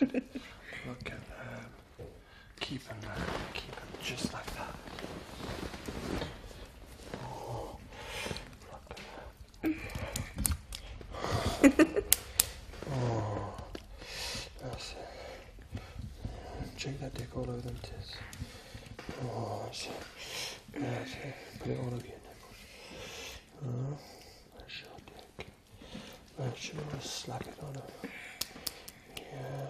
Look at them. Keep them there. Keep them just like that. Oh, that. oh. Shake that dick all over them tits. Oh, that's it. That's it. Put it all over your nipples. Oh, that's your dick. That's yours. Slap it on her. Yeah.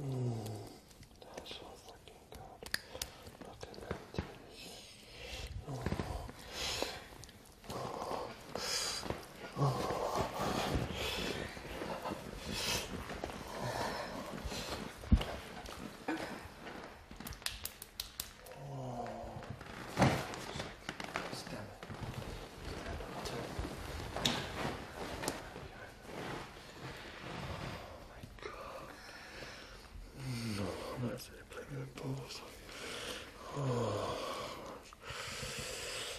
Mm, that's all fucking good. Look at that titties. Oh. Stand it. Stand it. Turn. Oh my god. No, that's it. Play with the balls. Oh.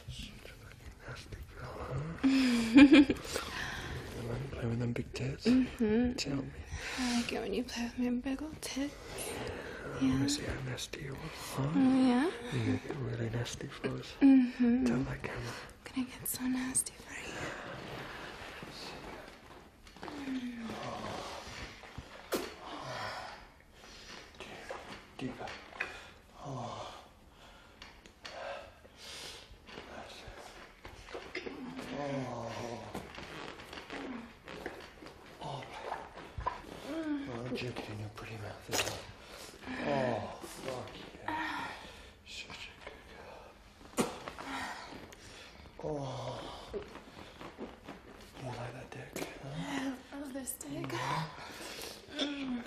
Such a fucking nasty girl, you to play with them big tits? Mm-hmm. Tell me. I like it when you play with my big old tits. I want to see how nasty you are. Huh? Oh, yeah? Gonna get really nasty for us. Mm-hmm. Tell that camera. Gonna get so nasty for you. Deeper. Oh. That's it. Oh. Oh. Oh, I'm jerking in your pretty mouth as well. Oh, fuck yeah. Such a good girl. Oh. You like that dick, huh? Oh, this dick. Mm.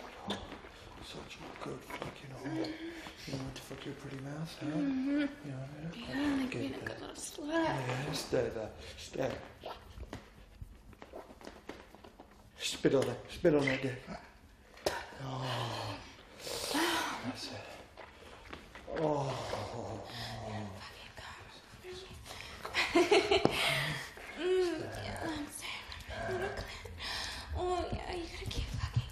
Such a good fucking hole. You want to fuck your pretty mouth, huh? Mm-hmm. You want it? Yeah, like being a good little slut. Yeah, stay there. Stay. Spit on it. Spit on that dick. Oh. That's it. Oh. Yeah, I'm sorry. Little clit. Oh, yeah, you gotta keep fucking me.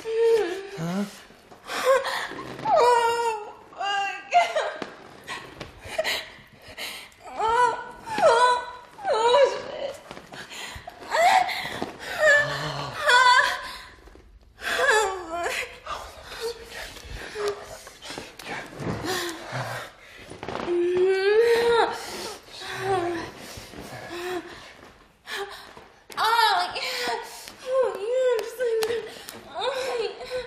Huh? Oh, fuck. Oh, oh, oh, shit. Oh, yeah. Oh, yeah, I'm just like that. Oh, yeah.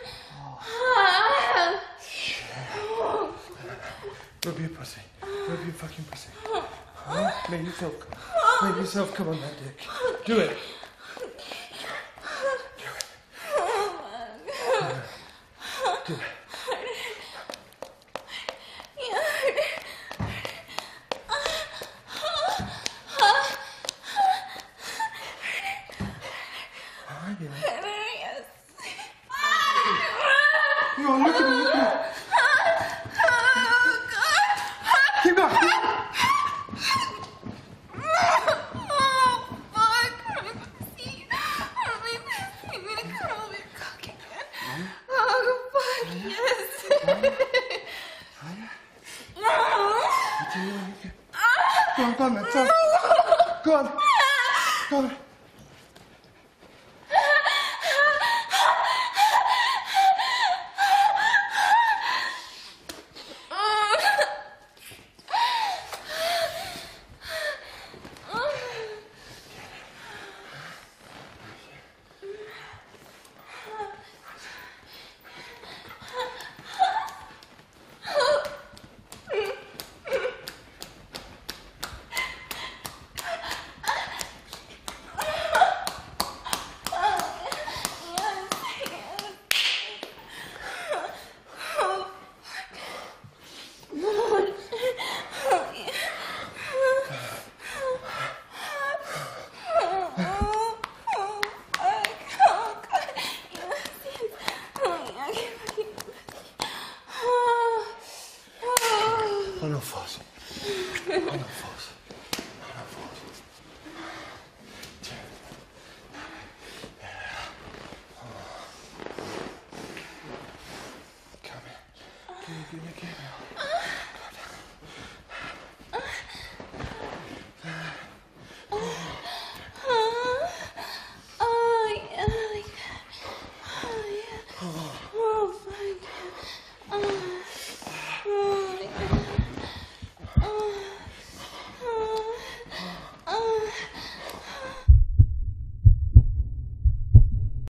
Ah. Rub your pussy. Rub your fucking pussy. Huh? Make yourself. Make yourself come on that dick. Do it. Alright, you know. Yes. Come on, look at me, look at me. Keep going. Oh, fuck. My pussy. Oh, my pussy. I'm gonna curl your cock again. Oh, fuck, yes. Go on, go on, man. Go on. Go on. Go on. Oh. oh